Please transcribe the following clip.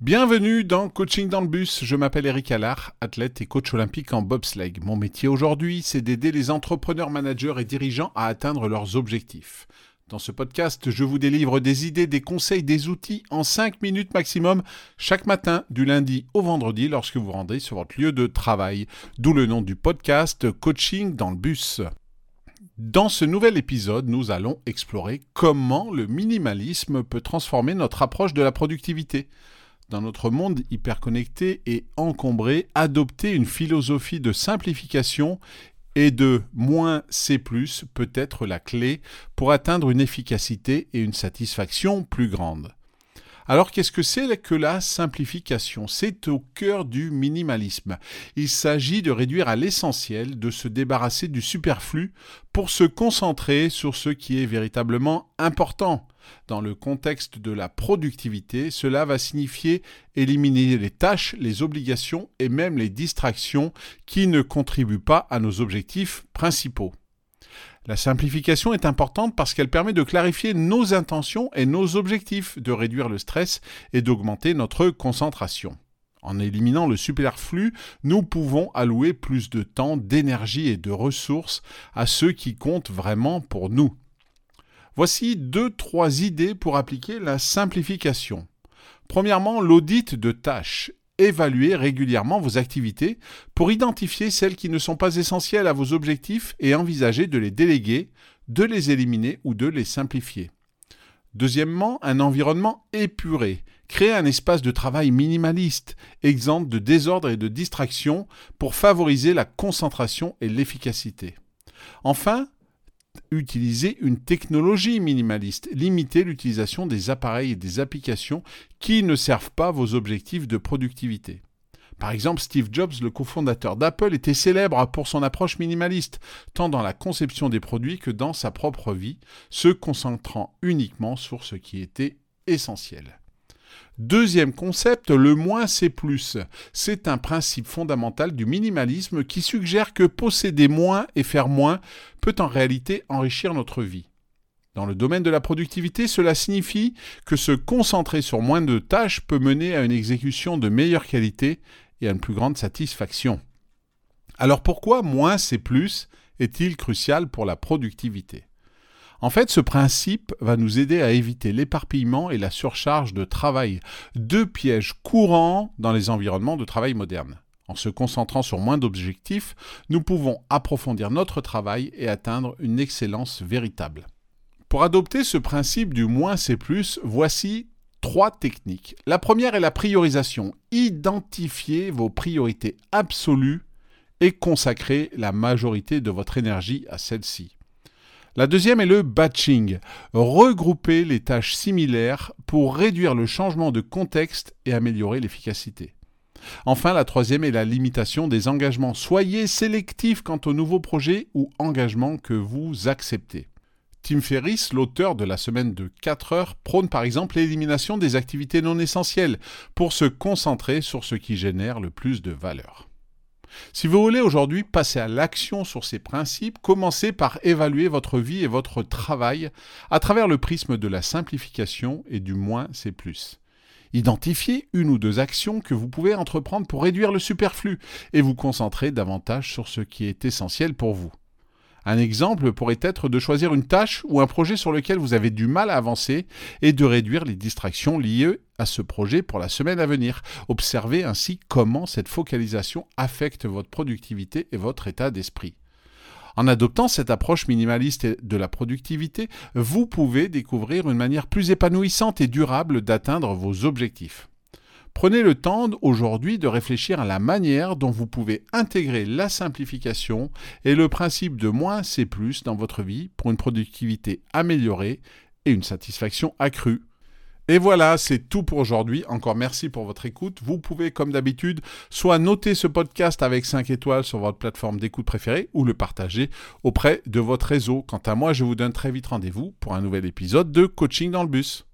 Bienvenue dans Coaching dans le bus. Je m'appelle Eric Allard, athlète et coach olympique en bobsleigh. Mon métier aujourd'hui, c'est d'aider les entrepreneurs, managers et dirigeants à atteindre leurs objectifs. Dans ce podcast, je vous délivre des idées, des conseils, des outils en 5 minutes maximum chaque matin du lundi au vendredi lorsque vous rendez sur votre lieu de travail. D'où le nom du podcast Coaching dans le bus. Dans ce nouvel épisode, nous allons explorer comment le minimalisme peut transformer notre approche de la productivité dans notre monde hyper connecté et encombré, adopter une philosophie de simplification et de moins C+, peut être la clé pour atteindre une efficacité et une satisfaction plus grandes. Alors qu'est-ce que c'est que la simplification? C'est au cœur du minimalisme. Il s'agit de réduire à l'essentiel, de se débarrasser du superflu pour se concentrer sur ce qui est véritablement important. Dans le contexte de la productivité, cela va signifier éliminer les tâches, les obligations et même les distractions qui ne contribuent pas à nos objectifs principaux. La simplification est importante parce qu'elle permet de clarifier nos intentions et nos objectifs, de réduire le stress et d'augmenter notre concentration. En éliminant le superflu, nous pouvons allouer plus de temps, d'énergie et de ressources à ceux qui comptent vraiment pour nous. Voici deux, trois idées pour appliquer la simplification. Premièrement, l'audit de tâches évaluer régulièrement vos activités pour identifier celles qui ne sont pas essentielles à vos objectifs et envisager de les déléguer, de les éliminer ou de les simplifier. Deuxièmement, un environnement épuré. Créer un espace de travail minimaliste, exempt de désordre et de distraction pour favoriser la concentration et l'efficacité. Enfin, utiliser une technologie minimaliste, limiter l'utilisation des appareils et des applications qui ne servent pas vos objectifs de productivité. Par exemple, Steve Jobs, le cofondateur d'Apple, était célèbre pour son approche minimaliste, tant dans la conception des produits que dans sa propre vie, se concentrant uniquement sur ce qui était essentiel. Deuxième concept, le moins c'est plus. C'est un principe fondamental du minimalisme qui suggère que posséder moins et faire moins peut en réalité enrichir notre vie. Dans le domaine de la productivité, cela signifie que se concentrer sur moins de tâches peut mener à une exécution de meilleure qualité et à une plus grande satisfaction. Alors pourquoi moins c'est plus est-il crucial pour la productivité? En fait, ce principe va nous aider à éviter l'éparpillement et la surcharge de travail, deux pièges courants dans les environnements de travail modernes. En se concentrant sur moins d'objectifs, nous pouvons approfondir notre travail et atteindre une excellence véritable. Pour adopter ce principe du moins c'est plus, voici trois techniques. La première est la priorisation. Identifiez vos priorités absolues et consacrez la majorité de votre énergie à celles-ci. La deuxième est le batching, regrouper les tâches similaires pour réduire le changement de contexte et améliorer l'efficacité. Enfin, la troisième est la limitation des engagements. Soyez sélectif quant aux nouveaux projets ou engagements que vous acceptez. Tim Ferriss, l'auteur de la semaine de 4 heures, prône par exemple l'élimination des activités non essentielles pour se concentrer sur ce qui génère le plus de valeur. Si vous voulez aujourd'hui passer à l'action sur ces principes, commencez par évaluer votre vie et votre travail à travers le prisme de la simplification et du moins c'est plus. Identifiez une ou deux actions que vous pouvez entreprendre pour réduire le superflu et vous concentrer davantage sur ce qui est essentiel pour vous. Un exemple pourrait être de choisir une tâche ou un projet sur lequel vous avez du mal à avancer et de réduire les distractions liées à ce projet pour la semaine à venir. Observez ainsi comment cette focalisation affecte votre productivité et votre état d'esprit. En adoptant cette approche minimaliste de la productivité, vous pouvez découvrir une manière plus épanouissante et durable d'atteindre vos objectifs. Prenez le temps aujourd'hui de réfléchir à la manière dont vous pouvez intégrer la simplification et le principe de moins c'est plus dans votre vie pour une productivité améliorée et une satisfaction accrue. Et voilà, c'est tout pour aujourd'hui. Encore merci pour votre écoute. Vous pouvez, comme d'habitude, soit noter ce podcast avec 5 étoiles sur votre plateforme d'écoute préférée ou le partager auprès de votre réseau. Quant à moi, je vous donne très vite rendez-vous pour un nouvel épisode de Coaching dans le bus.